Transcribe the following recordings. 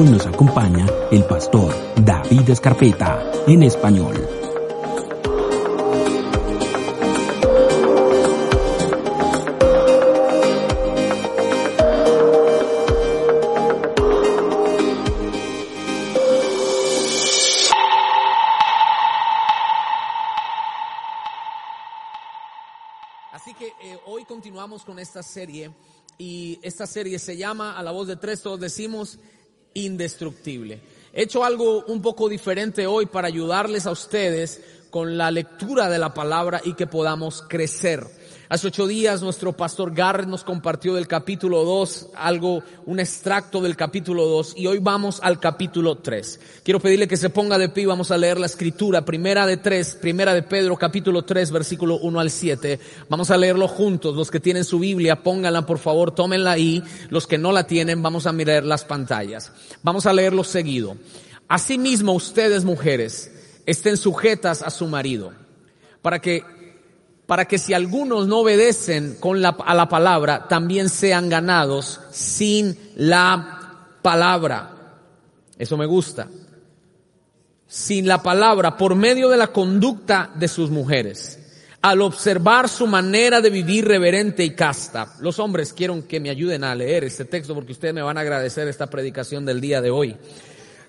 Hoy nos acompaña el pastor David Escarpeta en español. Así que eh, hoy continuamos con esta serie y esta serie se llama A la voz de tres, todos decimos indestructible. He hecho algo un poco diferente hoy para ayudarles a ustedes con la lectura de la palabra y que podamos crecer. Hace ocho días nuestro pastor Garrett nos compartió del capítulo 2 algo, un extracto del capítulo 2 y hoy vamos al capítulo 3. Quiero pedirle que se ponga de pie, vamos a leer la escritura, primera de tres, primera de Pedro capítulo 3 versículo 1 al 7. Vamos a leerlo juntos, los que tienen su Biblia pónganla por favor, tómenla ahí, los que no la tienen vamos a mirar las pantallas. Vamos a leerlo seguido. Asimismo ustedes mujeres estén sujetas a su marido para que para que si algunos no obedecen con la, a la palabra, también sean ganados sin la palabra. Eso me gusta. Sin la palabra, por medio de la conducta de sus mujeres. Al observar su manera de vivir reverente y casta. Los hombres quiero que me ayuden a leer este texto porque ustedes me van a agradecer esta predicación del día de hoy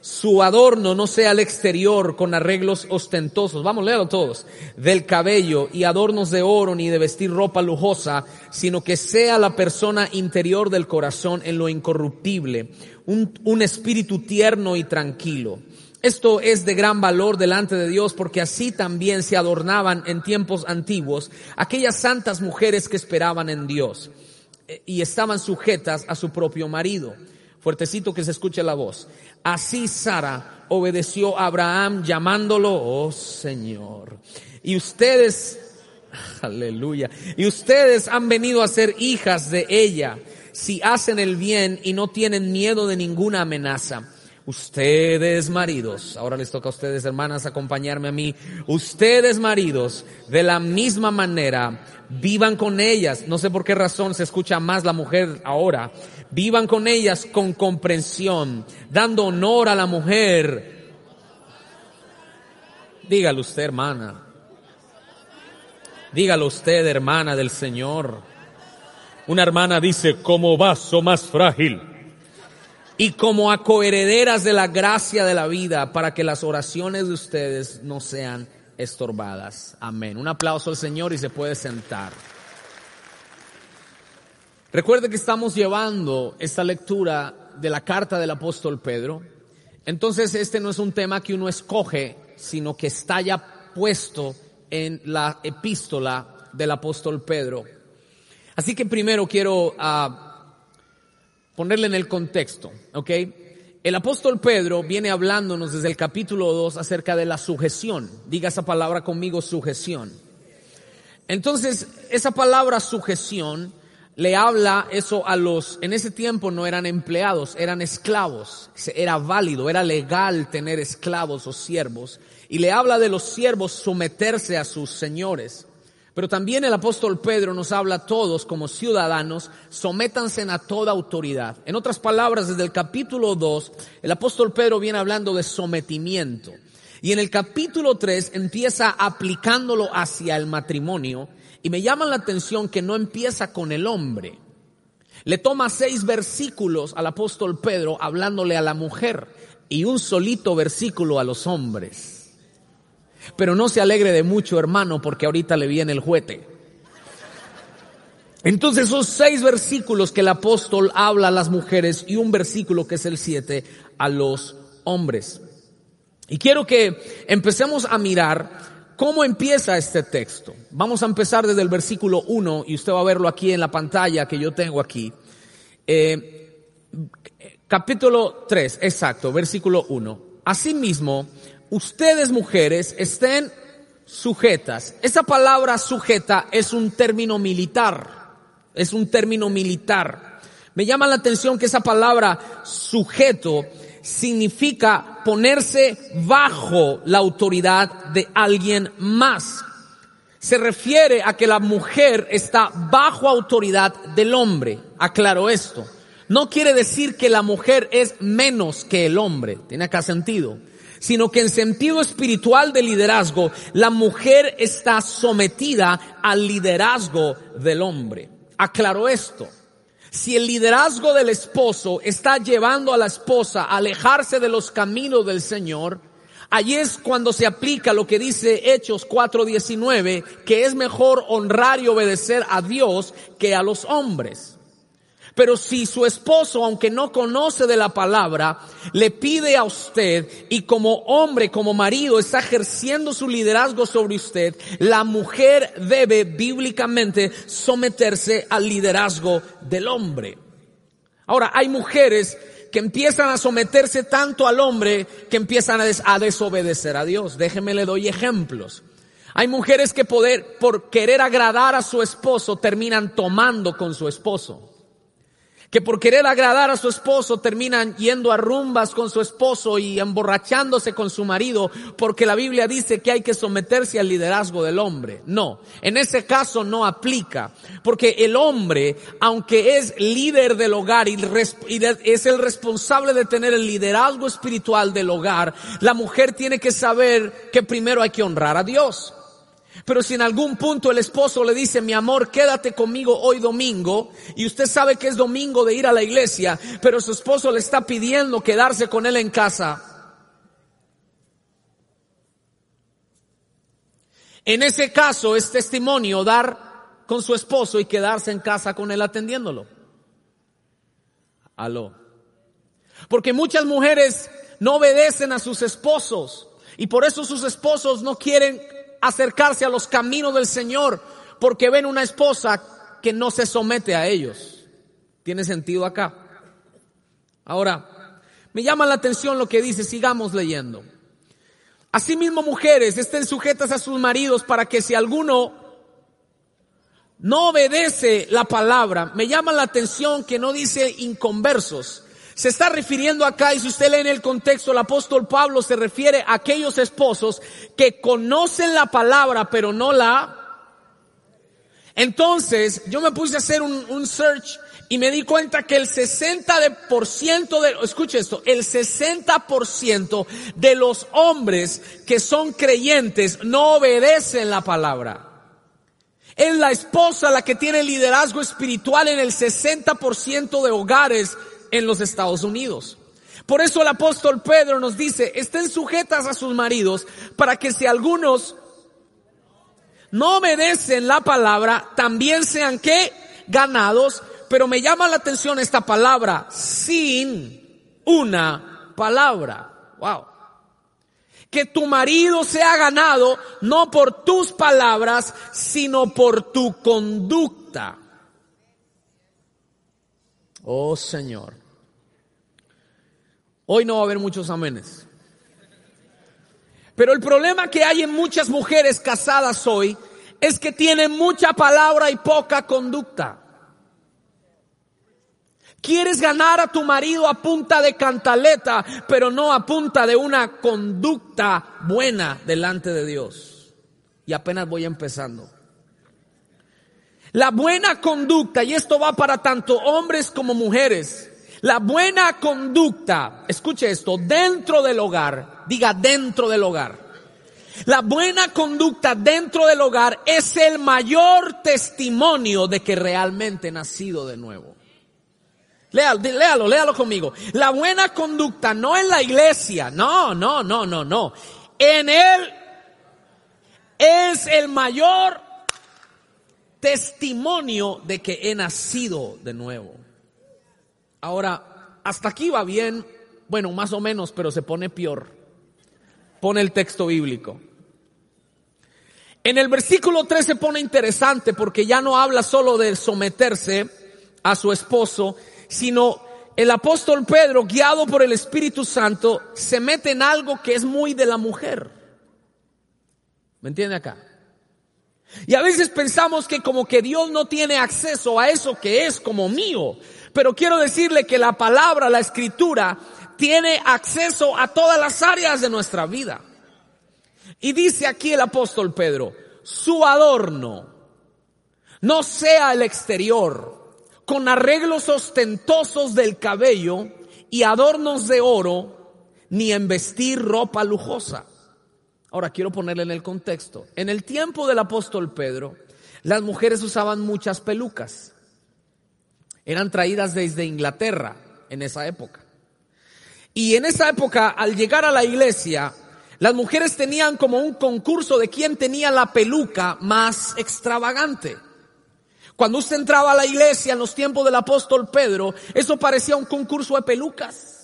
su adorno no sea al exterior con arreglos ostentosos, vamos, léalo todos, del cabello y adornos de oro ni de vestir ropa lujosa, sino que sea la persona interior del corazón en lo incorruptible, un, un espíritu tierno y tranquilo. Esto es de gran valor delante de Dios porque así también se adornaban en tiempos antiguos aquellas santas mujeres que esperaban en Dios eh, y estaban sujetas a su propio marido. Fuertecito que se escuche la voz. Así Sara obedeció a Abraham llamándolo, oh Señor. Y ustedes, aleluya, y ustedes han venido a ser hijas de ella si hacen el bien y no tienen miedo de ninguna amenaza. Ustedes maridos, ahora les toca a ustedes hermanas acompañarme a mí, ustedes maridos, de la misma manera, vivan con ellas, no sé por qué razón se escucha más la mujer ahora, vivan con ellas con comprensión, dando honor a la mujer. Dígalo usted, hermana. Dígalo usted, hermana del Señor. Una hermana dice, como vaso más frágil y como a coherederas de la gracia de la vida para que las oraciones de ustedes no sean estorbadas. Amén. Un aplauso al Señor y se puede sentar. Recuerde que estamos llevando esta lectura de la carta del apóstol Pedro. Entonces este no es un tema que uno escoge, sino que está ya puesto en la epístola del apóstol Pedro. Así que primero quiero uh, ponerle en el contexto, ¿ok? El apóstol Pedro viene hablándonos desde el capítulo 2 acerca de la sujeción. Diga esa palabra conmigo, sujeción. Entonces, esa palabra sujeción le habla eso a los, en ese tiempo no eran empleados, eran esclavos. Era válido, era legal tener esclavos o siervos. Y le habla de los siervos someterse a sus señores. Pero también el apóstol Pedro nos habla a todos como ciudadanos, sométanse a toda autoridad. En otras palabras, desde el capítulo 2, el apóstol Pedro viene hablando de sometimiento. Y en el capítulo 3 empieza aplicándolo hacia el matrimonio y me llama la atención que no empieza con el hombre. Le toma seis versículos al apóstol Pedro hablándole a la mujer y un solito versículo a los hombres. Pero no se alegre de mucho, hermano, porque ahorita le viene el juete. Entonces son seis versículos que el apóstol habla a las mujeres y un versículo que es el siete a los hombres. Y quiero que empecemos a mirar cómo empieza este texto. Vamos a empezar desde el versículo 1 y usted va a verlo aquí en la pantalla que yo tengo aquí. Eh, capítulo 3, exacto, versículo 1. Asimismo, ustedes mujeres estén sujetas. Esa palabra sujeta es un término militar, es un término militar. Me llama la atención que esa palabra sujeto significa ponerse bajo la autoridad de alguien más. Se refiere a que la mujer está bajo autoridad del hombre. Aclaro esto. No quiere decir que la mujer es menos que el hombre. Tiene acá sentido. Sino que en sentido espiritual de liderazgo, la mujer está sometida al liderazgo del hombre. Aclaro esto. Si el liderazgo del esposo está llevando a la esposa a alejarse de los caminos del Señor, allí es cuando se aplica lo que dice Hechos 4:19, que es mejor honrar y obedecer a Dios que a los hombres. Pero si su esposo, aunque no conoce de la palabra, le pide a usted y como hombre, como marido, está ejerciendo su liderazgo sobre usted, la mujer debe bíblicamente someterse al liderazgo del hombre. Ahora, hay mujeres que empiezan a someterse tanto al hombre que empiezan a, desobedecer a Dios. Déjeme le doy ejemplos. Hay mujeres que poder, por querer agradar a su esposo terminan tomando con su esposo que por querer agradar a su esposo terminan yendo a rumbas con su esposo y emborrachándose con su marido porque la Biblia dice que hay que someterse al liderazgo del hombre. No, en ese caso no aplica porque el hombre, aunque es líder del hogar y es el responsable de tener el liderazgo espiritual del hogar, la mujer tiene que saber que primero hay que honrar a Dios. Pero si en algún punto el esposo le dice, mi amor, quédate conmigo hoy domingo, y usted sabe que es domingo de ir a la iglesia, pero su esposo le está pidiendo quedarse con él en casa. En ese caso es testimonio dar con su esposo y quedarse en casa con él atendiéndolo. Aló. Porque muchas mujeres no obedecen a sus esposos y por eso sus esposos no quieren acercarse a los caminos del Señor porque ven una esposa que no se somete a ellos. ¿Tiene sentido acá? Ahora, me llama la atención lo que dice, sigamos leyendo. Asimismo, mujeres, estén sujetas a sus maridos para que si alguno no obedece la palabra, me llama la atención que no dice inconversos, se está refiriendo acá, y si usted lee en el contexto, el apóstol Pablo se refiere a aquellos esposos que conocen la palabra, pero no la... Entonces, yo me puse a hacer un, search y me di cuenta que el 60% de, escuche esto, el 60% de los hombres que son creyentes no obedecen la palabra. Es la esposa la que tiene liderazgo espiritual en el 60% de hogares en los Estados Unidos. Por eso el apóstol Pedro nos dice, estén sujetas a sus maridos para que si algunos no obedecen la palabra, también sean que ganados, pero me llama la atención esta palabra, sin una palabra. Wow. Que tu marido sea ganado no por tus palabras, sino por tu conducta. Oh Señor. Hoy no va a haber muchos amenes. Pero el problema que hay en muchas mujeres casadas hoy es que tienen mucha palabra y poca conducta. Quieres ganar a tu marido a punta de cantaleta, pero no a punta de una conducta buena delante de Dios. Y apenas voy empezando. La buena conducta, y esto va para tanto hombres como mujeres, la buena conducta, escuche esto, dentro del hogar, diga dentro del hogar. La buena conducta dentro del hogar es el mayor testimonio de que realmente he nacido de nuevo. Léalo, léalo, léalo conmigo. La buena conducta no en la iglesia, no, no, no, no, no. En él es el mayor testimonio de que he nacido de nuevo. Ahora, hasta aquí va bien, bueno, más o menos, pero se pone peor. Pone el texto bíblico. En el versículo 3 se pone interesante porque ya no habla solo de someterse a su esposo, sino el apóstol Pedro, guiado por el Espíritu Santo, se mete en algo que es muy de la mujer. ¿Me entiende acá? Y a veces pensamos que como que Dios no tiene acceso a eso que es como mío. Pero quiero decirle que la palabra, la escritura, tiene acceso a todas las áreas de nuestra vida. Y dice aquí el apóstol Pedro, su adorno no sea el exterior, con arreglos ostentosos del cabello y adornos de oro, ni en vestir ropa lujosa. Ahora quiero ponerle en el contexto. En el tiempo del apóstol Pedro, las mujeres usaban muchas pelucas. Eran traídas desde Inglaterra en esa época. Y en esa época, al llegar a la iglesia, las mujeres tenían como un concurso de quién tenía la peluca más extravagante. Cuando usted entraba a la iglesia en los tiempos del apóstol Pedro, eso parecía un concurso de pelucas.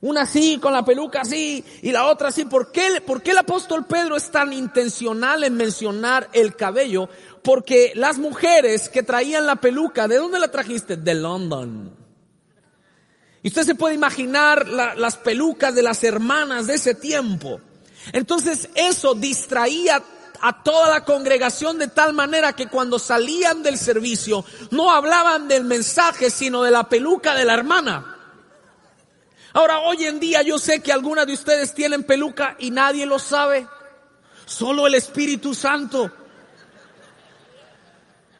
Una así, con la peluca así, y la otra así. ¿Por qué, ¿Por qué el apóstol Pedro es tan intencional en mencionar el cabello? Porque las mujeres que traían la peluca, ¿de dónde la trajiste? De London. Y usted se puede imaginar las pelucas de las hermanas de ese tiempo. Entonces eso distraía a toda la congregación de tal manera que cuando salían del servicio no hablaban del mensaje, sino de la peluca de la hermana. Ahora, hoy en día yo sé que algunas de ustedes tienen peluca y nadie lo sabe. Solo el Espíritu Santo.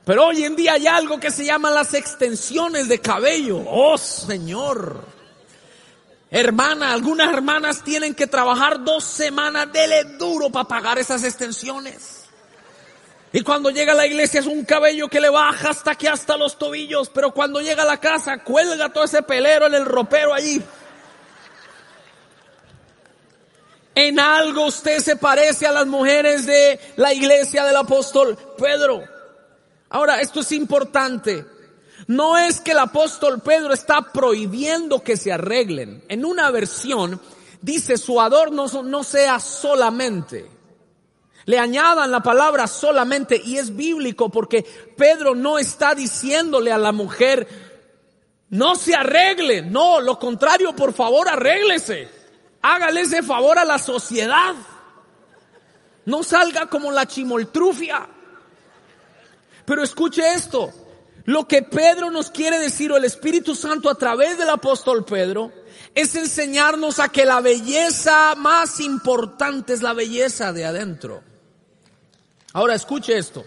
Pero hoy en día hay algo que se llama las extensiones de cabello. Oh Señor. Hermana, algunas hermanas tienen que trabajar dos semanas de duro para pagar esas extensiones. Y cuando llega a la iglesia es un cabello que le baja hasta aquí, hasta los tobillos. Pero cuando llega a la casa cuelga todo ese pelero en el ropero allí. En algo usted se parece a las mujeres de la iglesia del apóstol Pedro. Ahora, esto es importante. No es que el apóstol Pedro está prohibiendo que se arreglen. En una versión dice su adorno no sea solamente. Le añadan la palabra solamente y es bíblico porque Pedro no está diciéndole a la mujer, no se arregle. No, lo contrario, por favor, arréglese. Hágale ese favor a la sociedad. No salga como la chimoltrufia. Pero escuche esto, lo que Pedro nos quiere decir o el Espíritu Santo a través del apóstol Pedro es enseñarnos a que la belleza más importante es la belleza de adentro. Ahora escuche esto.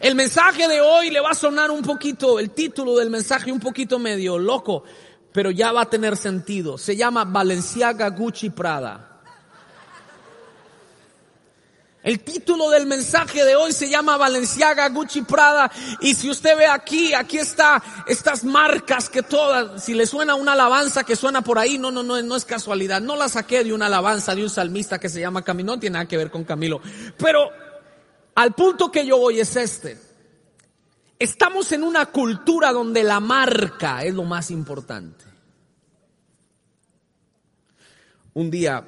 El mensaje de hoy le va a sonar un poquito, el título del mensaje un poquito medio loco, pero ya va a tener sentido. Se llama Valenciaga Gucci Prada. El título del mensaje de hoy se llama Valenciaga Gucci Prada y si usted ve aquí, aquí está estas marcas que todas, si le suena una alabanza que suena por ahí, no, no, no, no es casualidad, no la saqué de una alabanza de un salmista que se llama Camilo, no tiene nada que ver con Camilo, pero al punto que yo voy es este. Estamos en una cultura donde la marca es lo más importante. Un día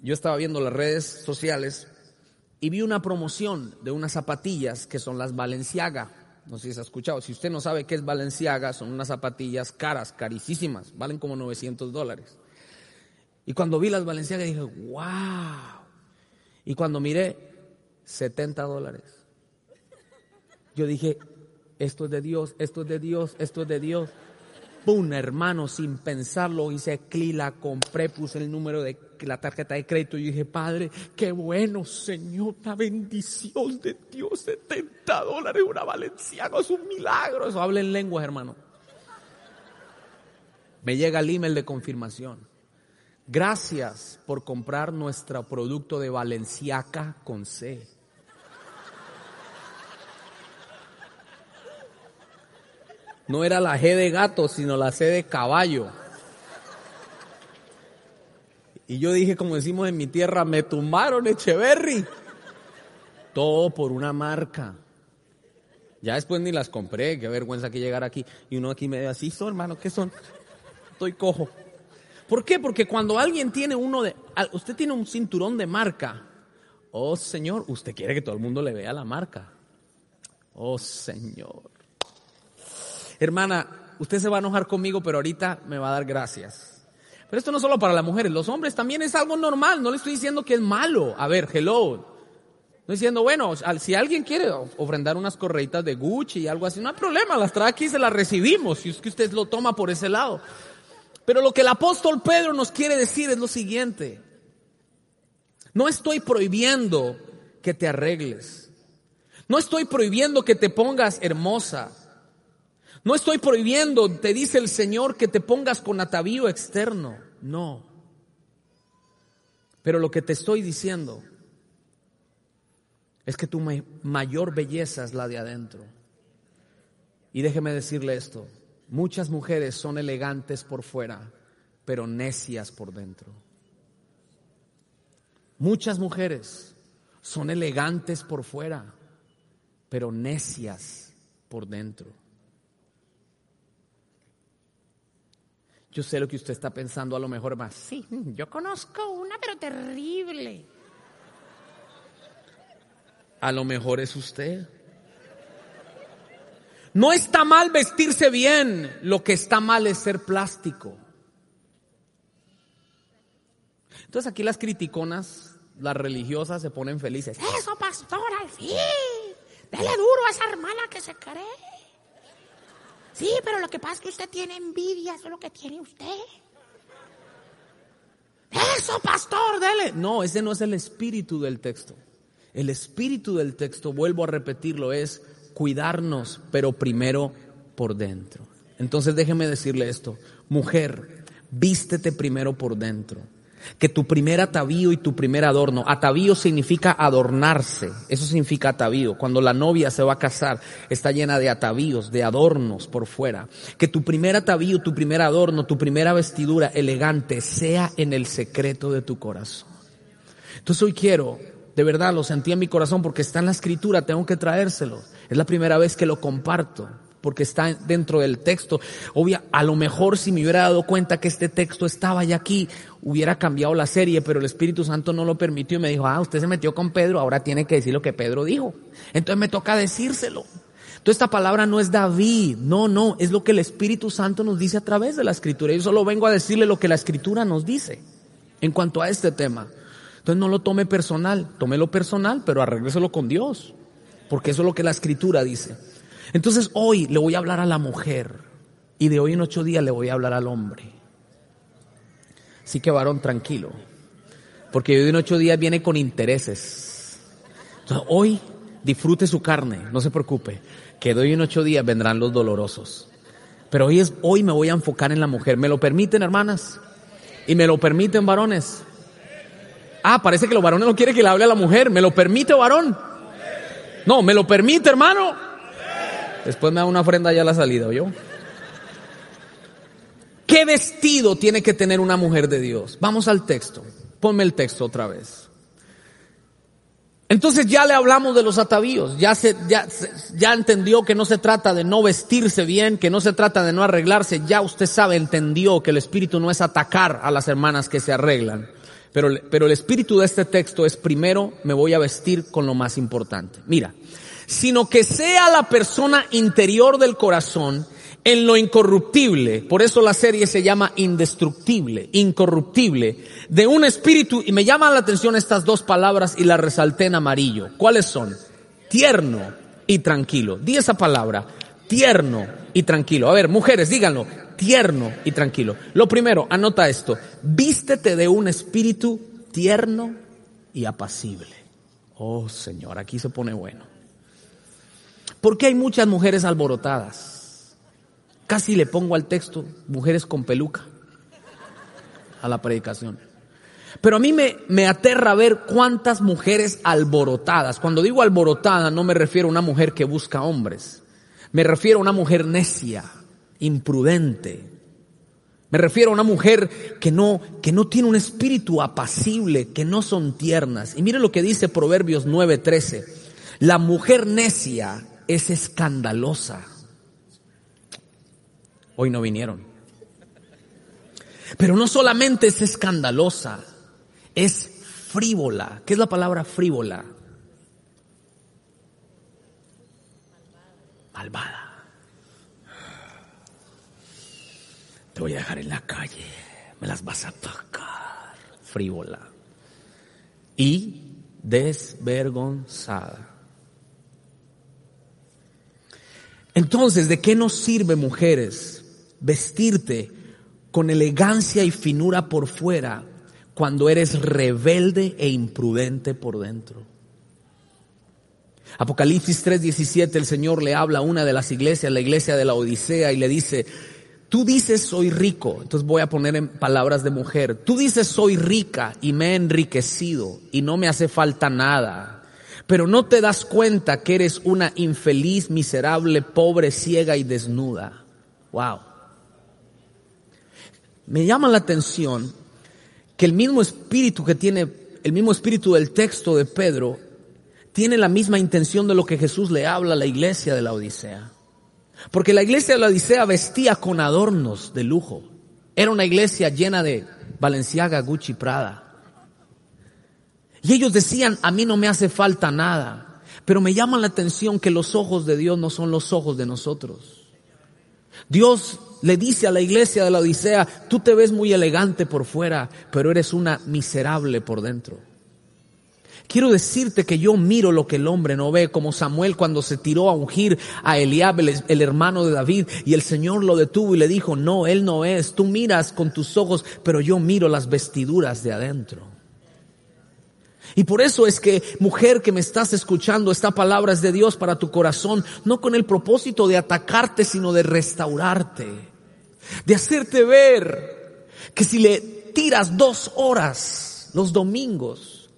yo estaba viendo las redes sociales y vi una promoción de unas zapatillas que son las Balenciaga. No sé si se ha escuchado. Si usted no sabe qué es Balenciaga, son unas zapatillas caras, carísimas, valen como 900 dólares. Y cuando vi las Balenciaga dije, wow. Y cuando miré, 70 dólares. Yo dije, esto es de Dios, esto es de Dios, esto es de Dios. ¡Pum! Hermano, sin pensarlo, hice clic, la compré, puse el número de la tarjeta de crédito y dije, Padre, qué bueno, Señor, la bendición de Dios, 70 dólares, una valenciana, es un milagro. Eso habla en lenguas, hermano. Me llega el email de confirmación. Gracias por comprar nuestro producto de Valenciaca con C. No era la G de gato, sino la C de caballo. Y yo dije, como decimos en mi tierra, me tumbaron Echeverry. Todo por una marca. Ya después ni las compré, qué vergüenza que llegar aquí. Y uno aquí me ve así, ¿son hermano? ¿Qué son? Estoy cojo. ¿Por qué? Porque cuando alguien tiene uno de, usted tiene un cinturón de marca, oh Señor, usted quiere que todo el mundo le vea la marca. Oh Señor. Hermana, usted se va a enojar conmigo, pero ahorita me va a dar gracias. Pero esto no solo para las mujeres, los hombres también es algo normal, no le estoy diciendo que es malo. A ver, hello. No diciendo, bueno, si alguien quiere ofrendar unas correitas de Gucci y algo así, no hay problema, las trae aquí y se las recibimos, si es que usted lo toma por ese lado. Pero lo que el apóstol Pedro nos quiere decir es lo siguiente. No estoy prohibiendo que te arregles. No estoy prohibiendo que te pongas hermosa. No estoy prohibiendo, te dice el Señor, que te pongas con atavío externo. No. Pero lo que te estoy diciendo es que tu mayor belleza es la de adentro. Y déjeme decirle esto, muchas mujeres son elegantes por fuera, pero necias por dentro. Muchas mujeres son elegantes por fuera, pero necias por dentro. Yo sé lo que usted está pensando a lo mejor más. Sí, yo conozco una, pero terrible. A lo mejor es usted. No está mal vestirse bien, lo que está mal es ser plástico. Entonces aquí las criticonas, las religiosas se ponen felices. Eso, pastor, al fin. Dele duro a esa hermana que se cree. Sí, pero lo que pasa es que usted tiene envidia, eso es lo que tiene usted. Eso, pastor, dele. No, ese no es el espíritu del texto. El espíritu del texto, vuelvo a repetirlo, es cuidarnos, pero primero por dentro. Entonces déjeme decirle esto, mujer, vístete primero por dentro que tu primer atavío y tu primer adorno, atavío significa adornarse, eso significa atavío. Cuando la novia se va a casar, está llena de atavíos, de adornos por fuera. Que tu primer atavío, tu primer adorno, tu primera vestidura elegante sea en el secreto de tu corazón. Entonces hoy quiero, de verdad lo sentí en mi corazón porque está en la escritura, tengo que traérselo. Es la primera vez que lo comparto porque está dentro del texto. Obvia, a lo mejor si me hubiera dado cuenta que este texto estaba ya aquí, hubiera cambiado la serie, pero el Espíritu Santo no lo permitió y me dijo, ah, usted se metió con Pedro, ahora tiene que decir lo que Pedro dijo. Entonces me toca decírselo. Entonces esta palabra no es David, no, no, es lo que el Espíritu Santo nos dice a través de la Escritura. Yo solo vengo a decirle lo que la Escritura nos dice en cuanto a este tema. Entonces no lo tome personal, tómelo personal, pero arrégleselo con Dios, porque eso es lo que la Escritura dice. Entonces hoy le voy a hablar a la mujer y de hoy en ocho días le voy a hablar al hombre. Así que varón, tranquilo, porque hoy en ocho días viene con intereses. Hoy disfrute su carne, no se preocupe, que hoy en ocho días vendrán los dolorosos. Pero hoy, es, hoy me voy a enfocar en la mujer. ¿Me lo permiten, hermanas? ¿Y me lo permiten, varones? Ah, parece que los varones no quieren que le hable a la mujer. ¿Me lo permite, varón? No, ¿me lo permite, hermano? Después me da una ofrenda ya a la salida, yo. ¿Qué vestido tiene que tener una mujer de Dios? Vamos al texto. Ponme el texto otra vez. Entonces ya le hablamos de los atavíos, ya, se, ya, ya entendió que no se trata de no vestirse bien, que no se trata de no arreglarse, ya usted sabe, entendió que el espíritu no es atacar a las hermanas que se arreglan, pero, pero el espíritu de este texto es primero me voy a vestir con lo más importante. Mira, sino que sea la persona interior del corazón en lo incorruptible, por eso la serie se llama indestructible, incorruptible, de un espíritu, y me llaman la atención estas dos palabras y las resalté en amarillo. ¿Cuáles son? Tierno y tranquilo. Di esa palabra, tierno y tranquilo. A ver, mujeres, díganlo, tierno y tranquilo. Lo primero, anota esto, vístete de un espíritu tierno y apacible. Oh Señor, aquí se pone bueno. ¿Por qué hay muchas mujeres alborotadas? Casi le pongo al texto mujeres con peluca a la predicación. Pero a mí me, me aterra ver cuántas mujeres alborotadas. Cuando digo alborotada no me refiero a una mujer que busca hombres. Me refiero a una mujer necia, imprudente. Me refiero a una mujer que no, que no tiene un espíritu apacible, que no son tiernas. Y mire lo que dice Proverbios 9:13. La mujer necia es escandalosa. Hoy no vinieron. Pero no solamente es escandalosa, es frívola. ¿Qué es la palabra frívola? Malvada. Te voy a dejar en la calle. Me las vas a tocar. Frívola. Y desvergonzada. Entonces, ¿de qué nos sirve, mujeres, vestirte con elegancia y finura por fuera cuando eres rebelde e imprudente por dentro? Apocalipsis 3:17 el Señor le habla a una de las iglesias, la iglesia de la Odisea, y le dice, tú dices soy rico, entonces voy a poner en palabras de mujer, tú dices soy rica y me he enriquecido y no me hace falta nada, pero no te das cuenta que eres una infeliz, miserable, pobre, ciega y desnuda. Wow. Me llama la atención que el mismo espíritu que tiene, el mismo espíritu del texto de Pedro, tiene la misma intención de lo que Jesús le habla a la iglesia de la Odisea. Porque la iglesia de la Odisea vestía con adornos de lujo. Era una iglesia llena de Valenciaga, Gucci, Prada. Y ellos decían, a mí no me hace falta nada. Pero me llama la atención que los ojos de Dios no son los ojos de nosotros. Dios le dice a la iglesia de la Odisea, tú te ves muy elegante por fuera, pero eres una miserable por dentro. Quiero decirte que yo miro lo que el hombre no ve, como Samuel cuando se tiró a ungir a Eliab, el, hermano de David, y el Señor lo detuvo y le dijo, no, él no es, tú miras con tus ojos, pero yo miro las vestiduras de adentro. Y por eso es que, mujer que me estás escuchando, esta palabra es de Dios para tu corazón, no con el propósito de atacarte, sino de restaurarte, de hacerte ver que si le tiras dos horas los domingos,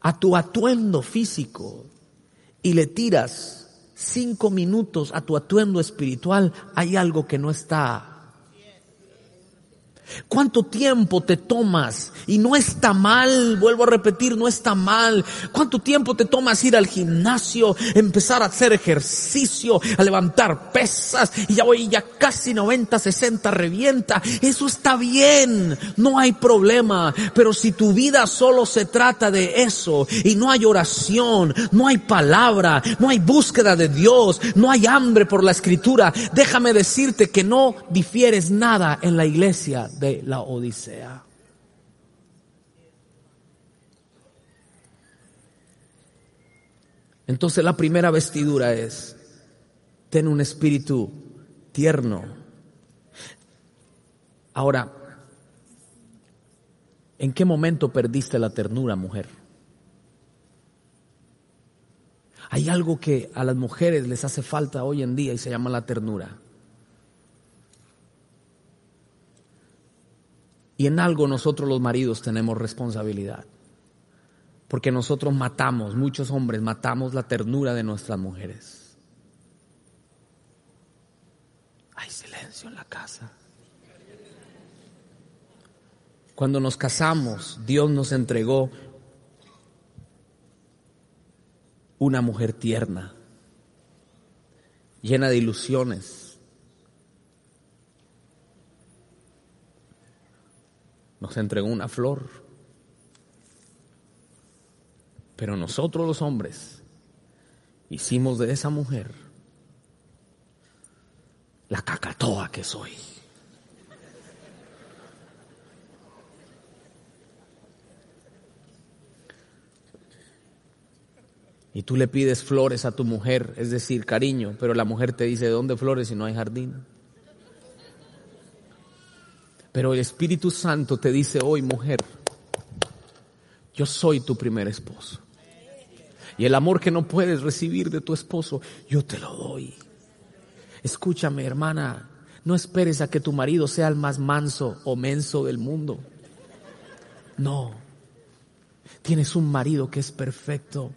a tu atuendo físico y le tiras cinco minutos a tu atuendo espiritual, hay algo que no está ¿Cuánto tiempo te tomas? Y no está mal, vuelvo a repetir, no está mal. ¿Cuánto tiempo te tomas ir al gimnasio, empezar a hacer ejercicio, a levantar pesas y ya voy ya casi 90, 60 revienta? Eso está bien, no hay problema. Pero si tu vida solo se trata de eso y no hay oración, no hay palabra, no hay búsqueda de Dios, no hay hambre por la escritura, déjame decirte que no difieres nada en la iglesia de la Odisea. Entonces la primera vestidura es, ten un espíritu tierno. Ahora, ¿en qué momento perdiste la ternura, mujer? Hay algo que a las mujeres les hace falta hoy en día y se llama la ternura. Y en algo nosotros los maridos tenemos responsabilidad. Porque nosotros matamos, muchos hombres matamos la ternura de nuestras mujeres. Hay silencio en la casa. Cuando nos casamos, Dios nos entregó una mujer tierna, llena de ilusiones, nos entregó una flor. Pero nosotros los hombres hicimos de esa mujer la cacatoa que soy. Y tú le pides flores a tu mujer, es decir, cariño, pero la mujer te dice, ¿dónde flores si no hay jardín? Pero el Espíritu Santo te dice hoy, mujer, yo soy tu primer esposo. Y el amor que no puedes recibir de tu esposo, yo te lo doy. Escúchame, hermana, no esperes a que tu marido sea el más manso o menso del mundo. No, tienes un marido que es perfecto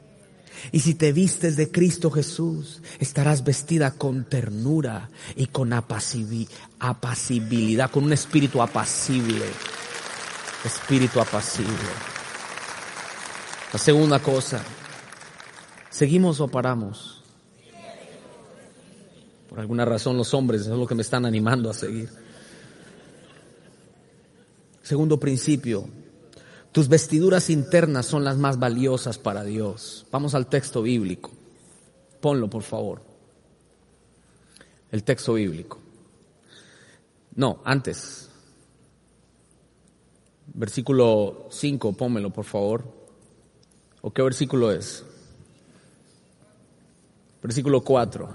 y si te vistes de Cristo Jesús, estarás vestida con ternura y con apacibilidad, con un espíritu apacible. Espíritu apacible. La segunda cosa, ¿Seguimos o paramos? Por alguna razón los hombres es lo que me están animando a seguir. Segundo principio, tus vestiduras internas son las más valiosas para Dios. Vamos al texto bíblico. Ponlo, por favor. El texto bíblico. No, antes. Versículo 5, pónmelo, por favor. ¿O qué versículo es? Versículo 4.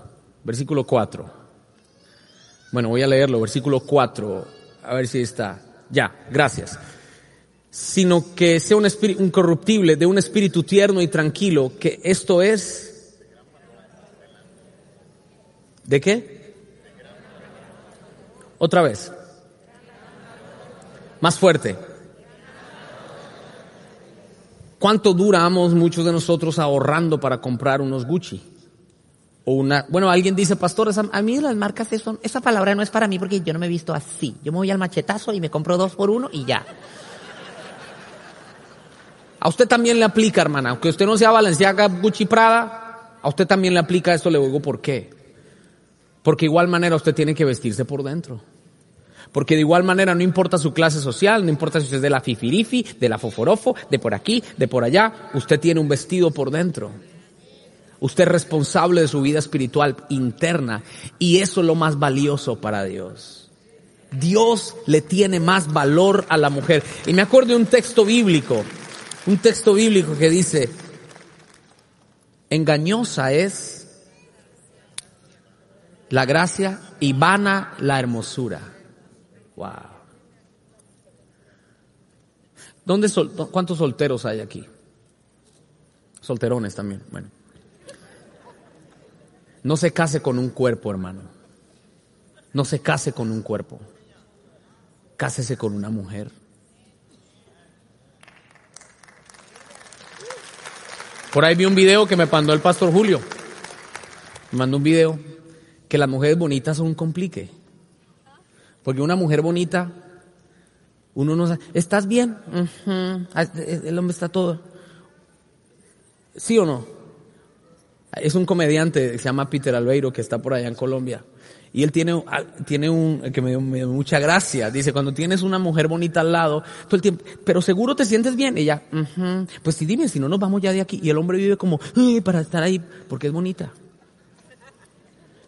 Versículo 4. Bueno, voy a leerlo. Versículo 4. A ver si está. Ya, gracias. Sino que sea un, espíritu, un corruptible de un espíritu tierno y tranquilo, que esto es... ¿De qué? Otra vez. Más fuerte. ¿Cuánto duramos muchos de nosotros ahorrando para comprar unos Gucci? O una, bueno, alguien dice, pastor, a mí las marcas, eso, esa palabra no es para mí porque yo no me he visto así. Yo me voy al machetazo y me compro dos por uno y ya. A usted también le aplica, hermana, aunque usted no sea Valenciaga, Gucci, Prada, a usted también le aplica esto, le digo por qué. Porque de igual manera usted tiene que vestirse por dentro. Porque de igual manera no importa su clase social, no importa si usted es de la fifirifi, de la foforofo, de por aquí, de por allá, usted tiene un vestido por dentro. Usted es responsable de su vida espiritual interna y eso es lo más valioso para Dios. Dios le tiene más valor a la mujer. Y me acuerdo de un texto bíblico, un texto bíblico que dice, engañosa es la gracia y vana la hermosura. Wow. ¿Dónde ¿Cuántos solteros hay aquí? Solterones también. Bueno. No se case con un cuerpo, hermano. No se case con un cuerpo. Cásese con una mujer. Por ahí vi un video que me mandó el pastor Julio. Me mandó un video que las mujeres bonitas son un complique. Porque una mujer bonita, uno no sabe, ¿estás bien? El hombre está todo. ¿Sí o no? Es un comediante, se llama Peter Albeiro, que está por allá en Colombia. Y él tiene, tiene un, que me dio, mucha gracia. Dice, cuando tienes una mujer bonita al lado, todo el tiempo, pero seguro te sientes bien. ella, pues sí, dime, si no nos vamos ya de aquí. Y el hombre vive como, para estar ahí, porque es bonita.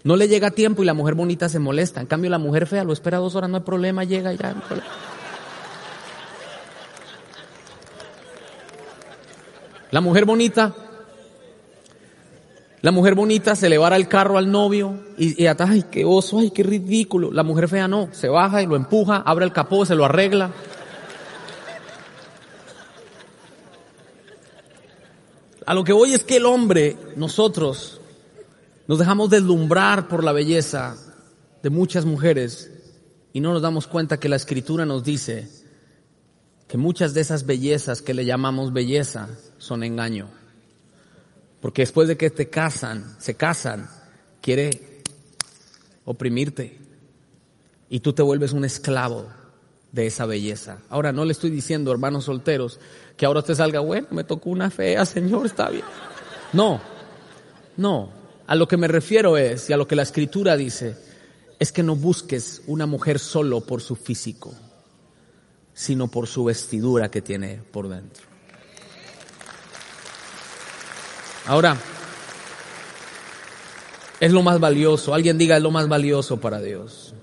No le llega tiempo y la mujer bonita se molesta. En cambio, la mujer fea lo espera dos horas, no hay problema, llega ya. La mujer bonita la mujer bonita se le va el carro al novio y, y ay, qué oso, ay, qué ridículo. La mujer fea no, se baja y lo empuja, abre el capó, se lo arregla. A lo que voy es que el hombre, nosotros, nos dejamos deslumbrar por la belleza de muchas mujeres y no nos damos cuenta que la escritura nos dice que muchas de esas bellezas que le llamamos belleza son engaño. Porque después de que te casan, se casan, quiere oprimirte. Y tú te vuelves un esclavo de esa belleza. Ahora no le estoy diciendo, hermanos solteros, que ahora te salga, bueno, me tocó una fea, Señor, está bien. No, no. A lo que me refiero es, y a lo que la escritura dice, es que no busques una mujer solo por su físico, sino por su vestidura que tiene por dentro. Ahora, es lo más valioso. Alguien diga, es lo más valioso para Dios.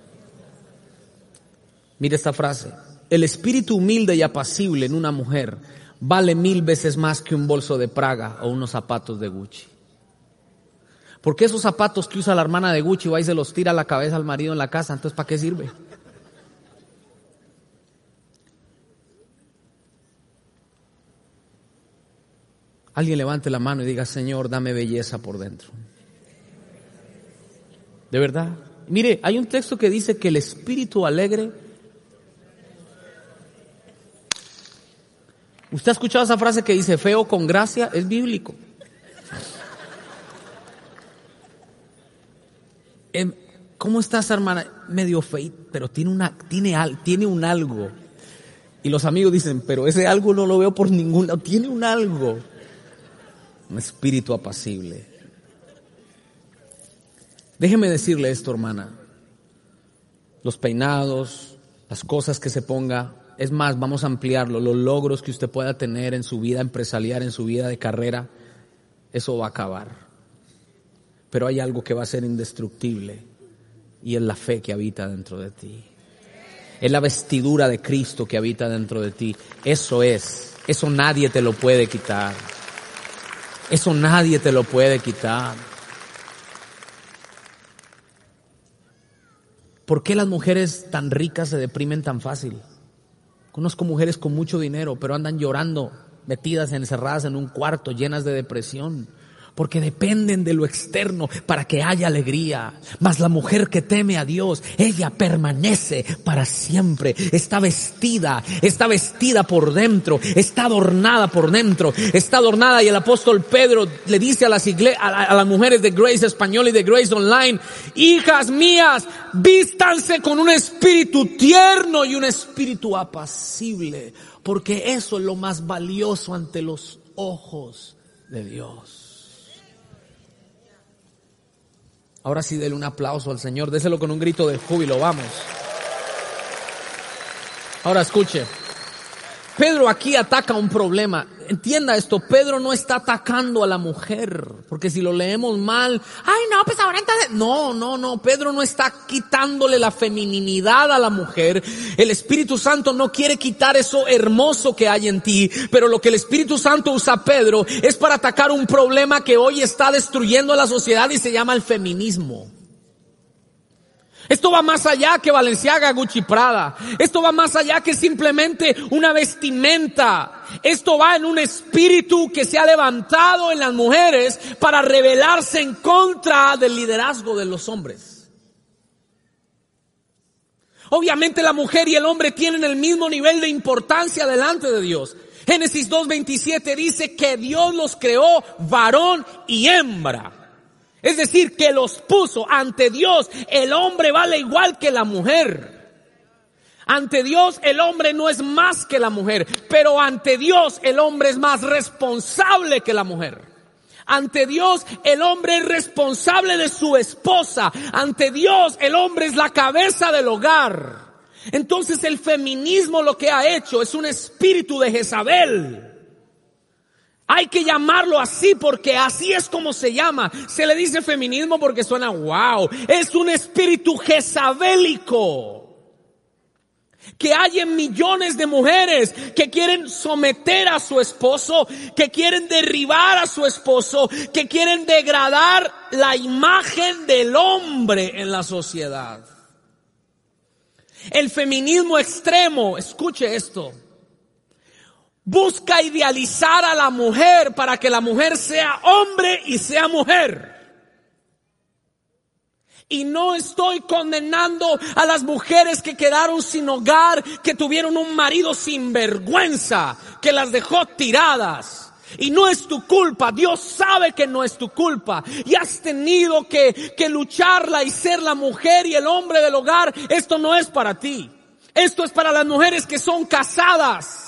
Mire esta frase. El espíritu humilde y apacible en una mujer vale mil veces más que un bolso de Praga o unos zapatos de Gucci. Porque esos zapatos que usa la hermana de Gucci va y se los tira a la cabeza al marido en la casa, entonces ¿para qué sirve? Alguien levante la mano y diga, Señor, dame belleza por dentro. De verdad. Mire, hay un texto que dice que el espíritu alegre... ¿Usted ha escuchado esa frase que dice feo con gracia? Es bíblico. Em, ¿Cómo estás, hermana? Medio feo, pero tiene, una, tiene, tiene un algo. Y los amigos dicen, pero ese algo no lo veo por ningún lado. Tiene un algo. Un espíritu apacible. Déjeme decirle esto, hermana. Los peinados, las cosas que se ponga, es más, vamos a ampliarlo, los logros que usted pueda tener en su vida empresarial, en su vida de carrera, eso va a acabar. Pero hay algo que va a ser indestructible y es la fe que habita dentro de ti. Es la vestidura de Cristo que habita dentro de ti. Eso es, eso nadie te lo puede quitar. Eso nadie te lo puede quitar. ¿Por qué las mujeres tan ricas se deprimen tan fácil? Conozco mujeres con mucho dinero, pero andan llorando, metidas, encerradas en un cuarto, llenas de depresión porque dependen de lo externo para que haya alegría. Mas la mujer que teme a Dios, ella permanece para siempre. Está vestida, está vestida por dentro, está adornada por dentro, está adornada y el apóstol Pedro le dice a las, a, las mujeres de Grace Español y de Grace Online, hijas mías, vístanse con un espíritu tierno y un espíritu apacible, porque eso es lo más valioso ante los ojos de Dios. Ahora sí, dele un aplauso al Señor, déselo con un grito de júbilo, vamos. Ahora escuche. Pedro aquí ataca un problema. Entienda esto, Pedro no está atacando a la mujer, porque si lo leemos mal, ay no, pues ahora entonces, no, no, no, Pedro no está quitándole la femininidad a la mujer. El Espíritu Santo no quiere quitar eso hermoso que hay en ti, pero lo que el Espíritu Santo usa Pedro es para atacar un problema que hoy está destruyendo a la sociedad y se llama el feminismo. Esto va más allá que Valenciaga, Gucci, Prada. Esto va más allá que simplemente una vestimenta. Esto va en un espíritu que se ha levantado en las mujeres para rebelarse en contra del liderazgo de los hombres. Obviamente la mujer y el hombre tienen el mismo nivel de importancia delante de Dios. Génesis 2.27 dice que Dios los creó varón y hembra. Es decir, que los puso ante Dios. El hombre vale igual que la mujer. Ante Dios el hombre no es más que la mujer, pero ante Dios el hombre es más responsable que la mujer. Ante Dios el hombre es responsable de su esposa. Ante Dios el hombre es la cabeza del hogar. Entonces el feminismo lo que ha hecho es un espíritu de Jezabel hay que llamarlo así porque así es como se llama. Se le dice feminismo porque suena wow. Es un espíritu jezabélico. Que hay en millones de mujeres que quieren someter a su esposo, que quieren derribar a su esposo, que quieren degradar la imagen del hombre en la sociedad. El feminismo extremo, escuche esto, busca idealizar a la mujer para que la mujer sea hombre y sea mujer. Y no estoy condenando a las mujeres que quedaron sin hogar, que tuvieron un marido sin vergüenza, que las dejó tiradas. Y no es tu culpa, Dios sabe que no es tu culpa. Y has tenido que, que lucharla y ser la mujer y el hombre del hogar. Esto no es para ti. Esto es para las mujeres que son casadas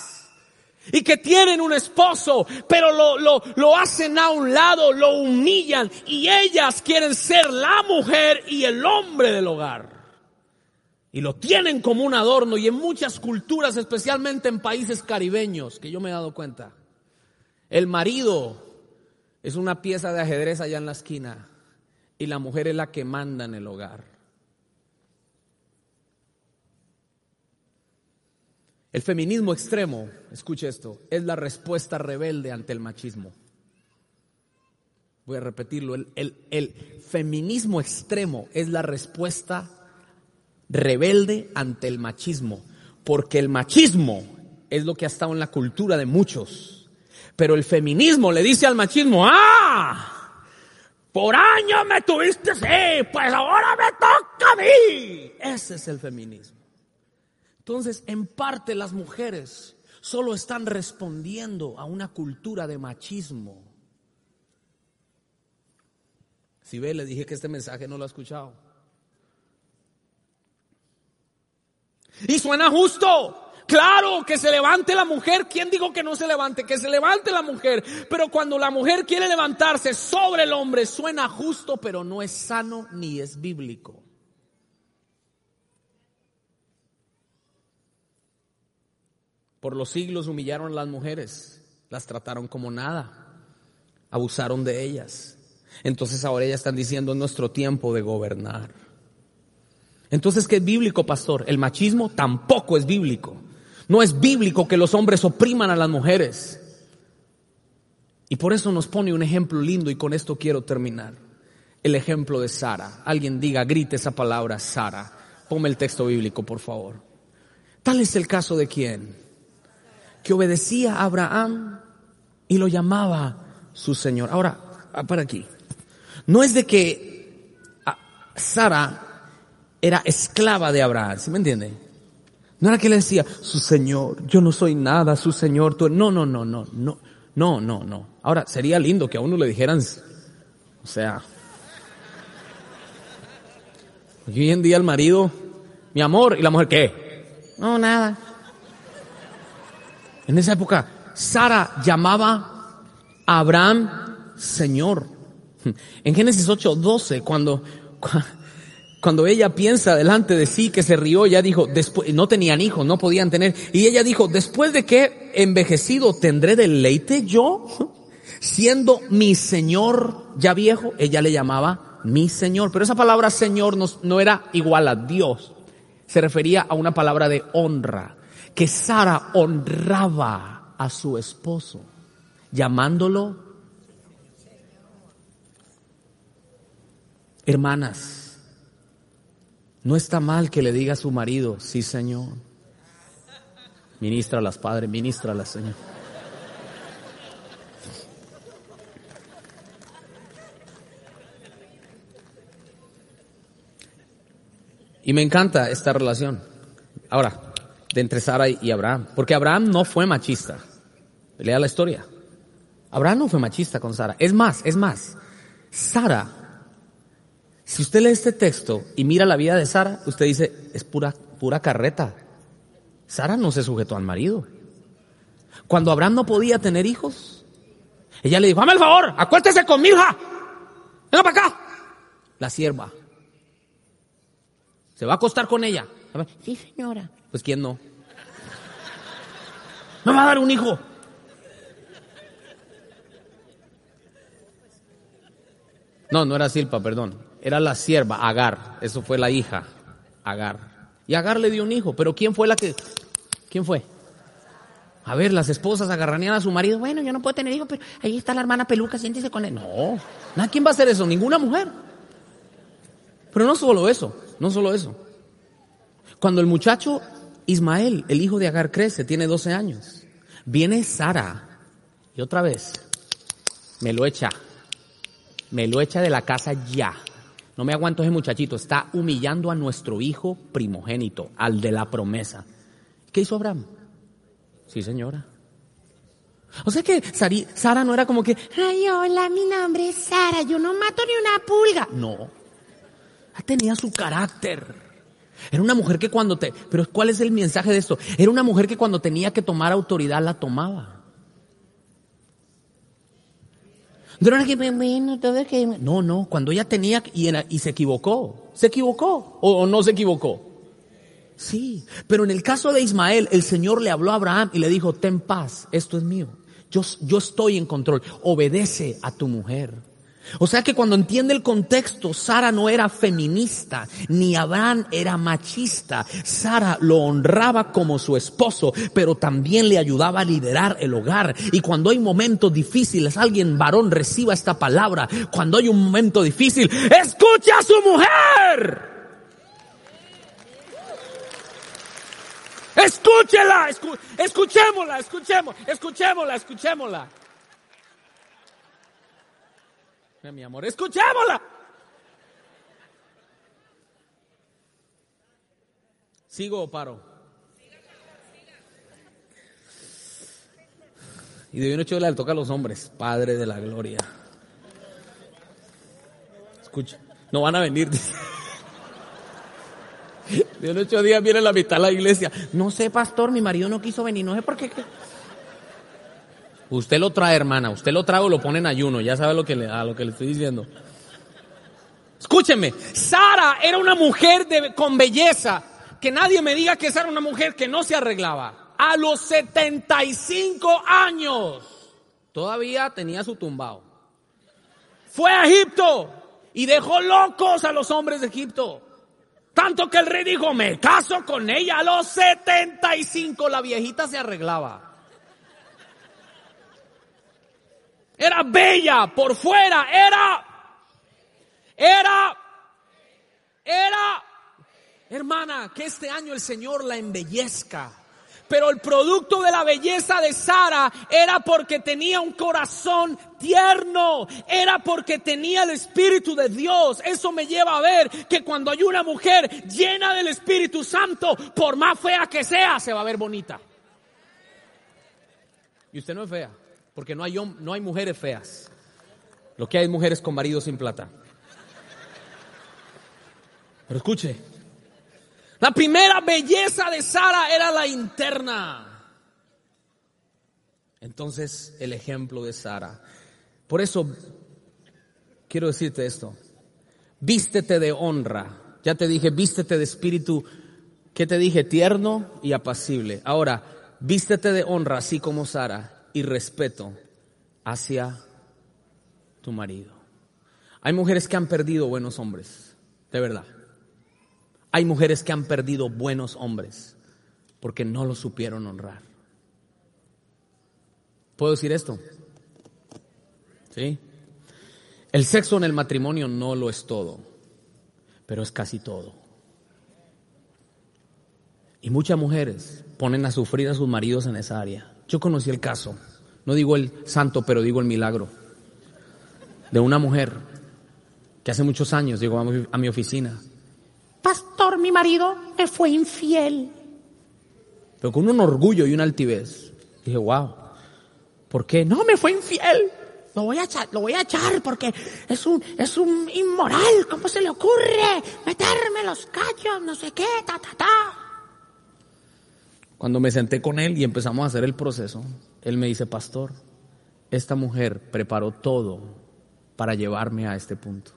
y que tienen un esposo, pero lo, lo, lo, hacen a un lado, lo humillan y ellas quieren ser la mujer y el hombre del hogar. Y lo tienen como un adorno y en muchas culturas, especialmente en países caribeños, que yo me he dado cuenta, el marido es una pieza de ajedrez allá en la esquina y la mujer es la que manda en el hogar. El feminismo extremo, escuche esto, es la respuesta rebelde ante el machismo. Voy a repetirlo, el, feminismo extremo es la respuesta rebelde ante el machismo, porque el machismo es lo que ha estado en la cultura de muchos, pero el feminismo le dice al machismo, ah, por años me tuviste así, pues ahora me toca a mí. Ese es el feminismo. Entonces, en parte las mujeres solo están respondiendo a una cultura de machismo. Si ve, le dije que este mensaje no lo ha escuchado. Y suena justo, Claro, que se levante la mujer. ¿Quién dijo que no se levante? Que se levante la mujer. Pero cuando la mujer quiere levantarse sobre el hombre, suena justo, pero no es sano ni es bíblico. Por los siglos humillaron a las mujeres, las trataron como nada, abusaron de ellas. Entonces ahora ellas están diciendo es nuestro tiempo de gobernar. Entonces, ¿qué es bíblico, pastor? El machismo tampoco es bíblico. No es bíblico que los hombres opriman a las mujeres. Y por eso nos pone un ejemplo lindo y con esto quiero terminar. El ejemplo de Sara. Alguien diga, grite esa palabra, Sara. Ponme el texto bíblico, por favor. Tal es el caso de quién? Que obedecía a Abraham y lo llamaba su Señor. Ahora, ah, para aquí. No es de que ah, Sara era esclava de Abraham, ¿sí me entiende? No era que le decía, su Señor, yo no soy nada, su Señor, tú... No, no, no, no, no, no, no, no. Ahora, sería lindo que a uno le dijeran, o sea, hoy en día el marido, mi amor, y la mujer, ¿qué? No, nada. En esa época, Sara llamaba a Abraham Señor. En Génesis 8, 12, cuando, cuando ella piensa delante de sí que se rió, ya dijo, después, no tenían hijos, no podían tener, y ella dijo, después de que envejecido tendré deleite yo, siendo mi Señor ya viejo, ella le llamaba mi Señor, pero esa palabra Señor no, no era igual a Dios, se refería a una palabra de honra, que Sara honraba a su esposo, llamándolo hermanas. No está mal que le diga a su marido, sí Señor. Ministralas, Padre, ministralas, Señor. Y me encanta esta relación. Ahora, de entre Sara y Abraham. Porque Abraham no fue machista. Lea la historia. Abraham no fue machista con Sara. Es más, es más. Sara si usted lee este texto y mira la vida de Sara, usted dice, es pura, pura carreta. Sara no se sujetó al marido. Cuando Abraham no podía tener hijos, ella le dijo, hazme el favor, acuéstese con mi hija. Venga para acá. La sierva. ¿Se va a acostar con ella? Sí, señora. Pues ¿quién no? Me va a dar un hijo. No, no era Silpa, perdón era la sierva, Agar, eso fue la hija, Agar. Y Agar le dio un hijo, pero ¿quién fue la que, quién fue? A ver, las esposas agarranían a su marido, bueno, yo no puedo tener hijos, pero ahí está la hermana peluca, siéntese con él. No, ¿quién va a hacer eso? Ninguna mujer. Pero no solo eso, no solo eso. Cuando el muchacho Ismael, el hijo de Agar, crece, tiene 12 años, viene Sara y otra vez me lo echa, me lo echa de la casa ya. No me aguanto ese muchachito, está humillando a nuestro hijo primogénito, al de la promesa. ¿Qué hizo Abraham? Sí, señora. O sea que Sara no era como que, ay, hola, mi nombre es Sara, yo no mato ni una pulga. No. Tenía su carácter. Era una mujer que cuando te, pero ¿cuál es el mensaje de esto? Era una mujer que cuando tenía que tomar autoridad la tomaba. No, no, cuando ella tenía y, y se equivocó, se equivocó o, no se equivocó. Sí, pero en el caso de Ismael, el Señor le habló a Abraham y le dijo, ten paz, esto es mío. Yo, yo estoy en control, obedece a tu mujer. O sea que cuando entiende el contexto, Sara no era feminista, ni Abraham era machista. Sara lo honraba como su esposo, pero también le ayudaba a liderar el hogar. Y cuando hay momentos difíciles, alguien varón reciba esta palabra. Cuando hay un momento difícil, escucha a su mujer. Escúchela, escuchémosla, escuchemos, escuchémosla, escuchémosla. Mi amor, escuchémosla. ¿Sigo o paro? Y de bien ocho le toca a los hombres, Padre de la Gloria. Escucha, no van a venir. De ocho días viene la mitad a la iglesia. No sé, pastor, mi marido no quiso venir, no sé por qué. Usted lo trae, hermana. Usted lo trae o lo pone en ayuno. Ya sabe lo que le, a lo que le estoy diciendo. Escúcheme. Sara era una mujer de, con belleza. Que nadie me diga que esa era una mujer que no se arreglaba. A los 75 años. Todavía tenía su tumbao. Fue a Egipto y dejó locos a los hombres de Egipto. Tanto que el rey dijo, me caso con ella a los 75. La viejita se arreglaba. Era bella por fuera, era, era, era, hermana, que este año el Señor la embellezca. Pero el producto de la belleza de Sara era porque tenía un corazón tierno, era porque tenía el Espíritu de Dios. Eso me lleva a ver que cuando hay una mujer llena del Espíritu Santo, por más fea que sea, se va a ver bonita. Y usted no es fea. Porque no hay, no hay mujeres feas. Lo que hay es mujeres con maridos sin plata. Pero escuche, la primera belleza de Sara era la interna. Entonces, el ejemplo de Sara. Por eso, quiero decirte esto. Vístete de honra. Ya te dije, vístete de espíritu, ¿qué te dije? Tierno y apacible. Ahora, vístete de honra, así como Sara y respeto hacia tu marido. Hay mujeres que han perdido buenos hombres, de verdad. Hay mujeres que han perdido buenos hombres porque no lo supieron honrar. ¿Puedo decir esto? ¿Sí? El sexo en el matrimonio no lo es todo, pero es casi todo. Y muchas mujeres ponen a sufrir a sus maridos en esa área. Yo conocí el caso, no digo el santo, pero digo el milagro, de una mujer que hace muchos años llegó a mi, oficina. Pastor, mi marido me fue infiel. Pero con un orgullo y una altivez. Dije, wow, ¿por qué? No, me fue infiel. Lo voy a echar, lo voy a echar porque es un, es un inmoral. ¿Cómo se le ocurre meterme los cachos, no sé qué, ta, ta, ta? Cuando me senté con él y empezamos a hacer el proceso, él me dice, pastor, esta mujer preparó todo para llevarme a este punto.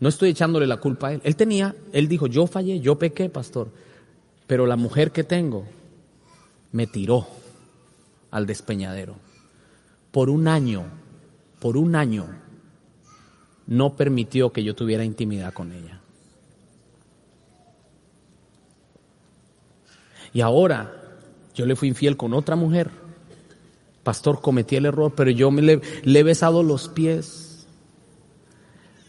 No estoy echándole la culpa a él. Él tenía, él dijo, yo fallé, yo pequé, pastor, pero la mujer que tengo me tiró al despeñadero. Por un año, por un año, no permitió que yo tuviera intimidad con ella. Y ahora yo le fui infiel con otra mujer. Pastor, cometí el error, pero yo me le, he besado los pies.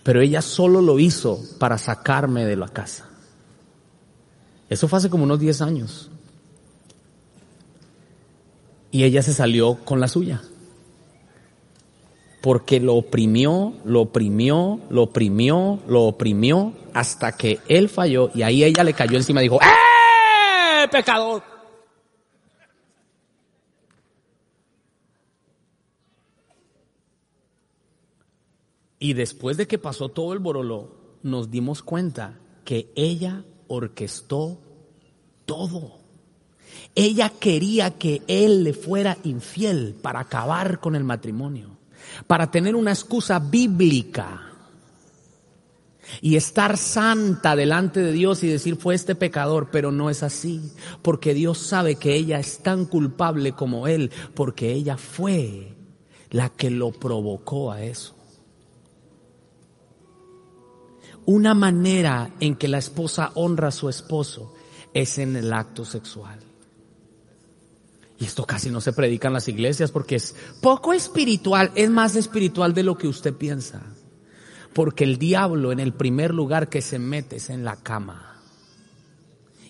Pero ella solo lo hizo para sacarme de la casa. Eso fue hace como unos 10 años. Y ella se salió con la suya. Porque lo oprimió, lo oprimió, lo oprimió, lo oprimió, hasta que él falló y ahí ella le cayó encima y dijo, ¡Eh! Pecador. Y después de que pasó todo el boroló, nos dimos cuenta que ella orquestó todo. Ella quería que él le fuera infiel para acabar con el matrimonio, para tener una excusa bíblica y estar santa delante de Dios y decir fue este pecador, pero no es así, porque Dios sabe que ella es tan culpable como él, porque ella fue la que lo provocó a eso. Una manera en que la esposa honra a su esposo es en el acto sexual. Y esto casi no se predica en las iglesias porque es poco espiritual, es más espiritual de lo que usted piensa. Porque el diablo en el primer lugar que se mete es en la cama.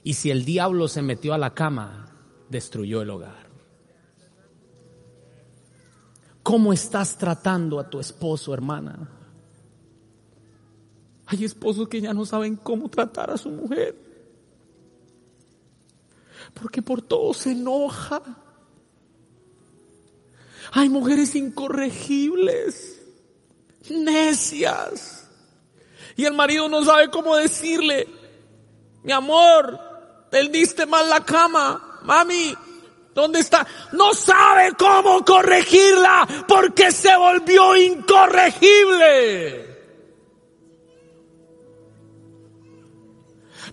Y si el diablo se metió a la cama, destruyó el hogar. ¿Cómo estás tratando a tu esposo, hermana? Hay esposos que ya no saben cómo tratar a su mujer. Porque por todo se enoja. Hay mujeres incorregibles necias. Y el marido no sabe cómo decirle, Mi amor, tendiste mal la cama. Mami, ¿dónde está? No sabe cómo corregirla porque se volvió incorregible.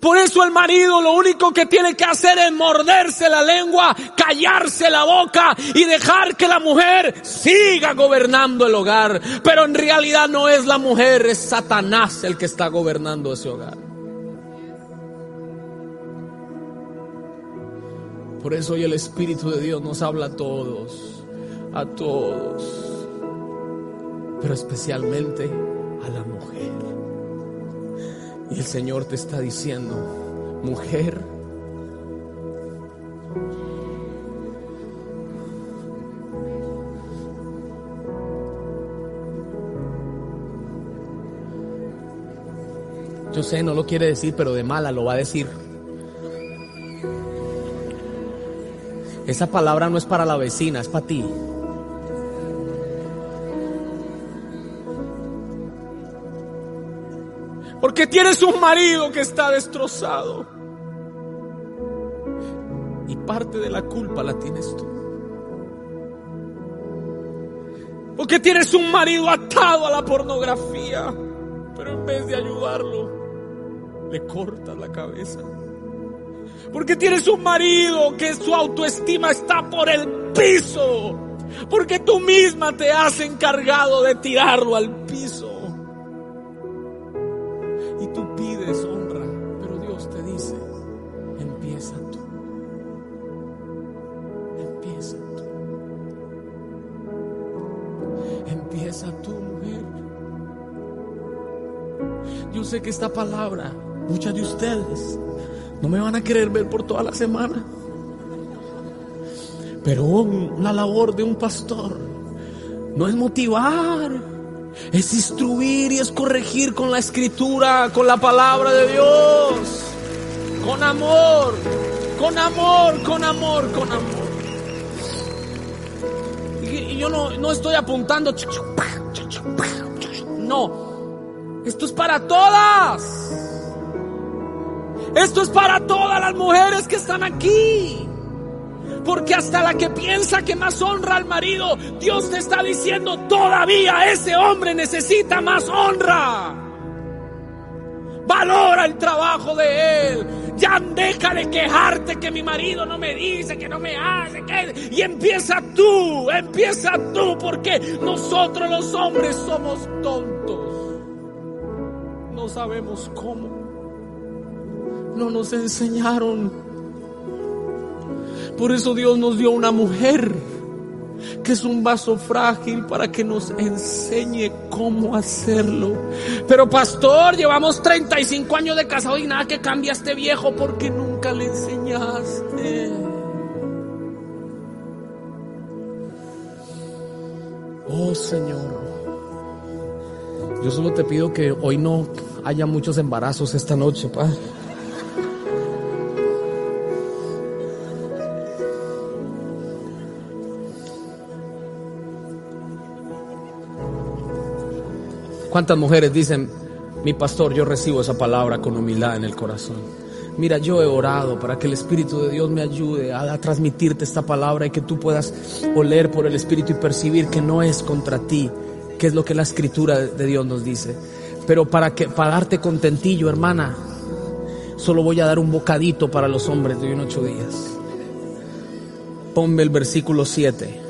Por eso el marido lo único que tiene que hacer es morderse la lengua, callarse la boca y dejar que la mujer siga gobernando el hogar. Pero en realidad no es la mujer, es Satanás el que está gobernando ese hogar. Por eso hoy el Espíritu de Dios nos habla a todos, a todos, pero especialmente a la mujer. Y el Señor te está diciendo, mujer, yo sé, no lo quiere decir, pero de mala lo va a decir. Esa palabra no es para la vecina, es para ti. Porque tienes un marido que está destrozado. Y parte de la culpa la tienes tú. Porque tienes un marido atado a la pornografía. Pero en vez de ayudarlo, le cortas la cabeza. Porque tienes un marido que su autoestima está por el piso. Porque tú misma te has encargado de tirarlo al piso. Empieza tú, mujer. Yo sé que esta palabra, muchas de ustedes, no me van a querer ver por toda la semana. Pero la labor de un pastor no es motivar, es instruir y es corregir con la escritura, con la palabra de Dios, con amor, con amor, con amor, con amor. No, no estoy apuntando, no, esto es para todas. Esto es para todas las mujeres que están aquí. Porque hasta la que piensa que más honra al marido, Dios te está diciendo todavía ese hombre necesita más honra. Valora el trabajo de él. Ya deja de quejarte que mi marido no me dice, que no me hace, que... Y empieza tú, empieza tú, porque nosotros los hombres somos tontos. No sabemos cómo no nos enseñaron. Por eso Dios nos dio una mujer que es un vaso frágil para que nos enseñe cómo hacerlo. Pero pastor, llevamos 35 años de casado y nada que cambia este viejo porque nunca le enseñaste. Oh Señor, yo solo te pido que hoy no haya muchos embarazos esta noche, Padre. ¿Cuántas mujeres dicen, mi pastor, yo recibo esa palabra con humildad en el corazón? Mira, yo he orado para que el Espíritu de Dios me ayude a, transmitirte esta palabra y que tú puedas oler por el Espíritu y percibir que no es contra ti, que es lo que la Escritura de Dios nos dice. Pero para que para darte contentillo, hermana, solo voy a dar un bocadito para los hombres de un ocho días. Ponme el versículo 7.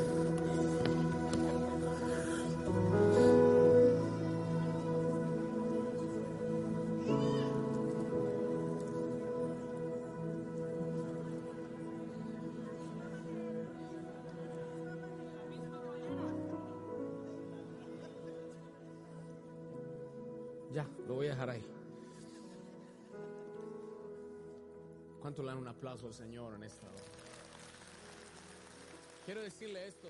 Señor en esta hora? Quiero decirle esto.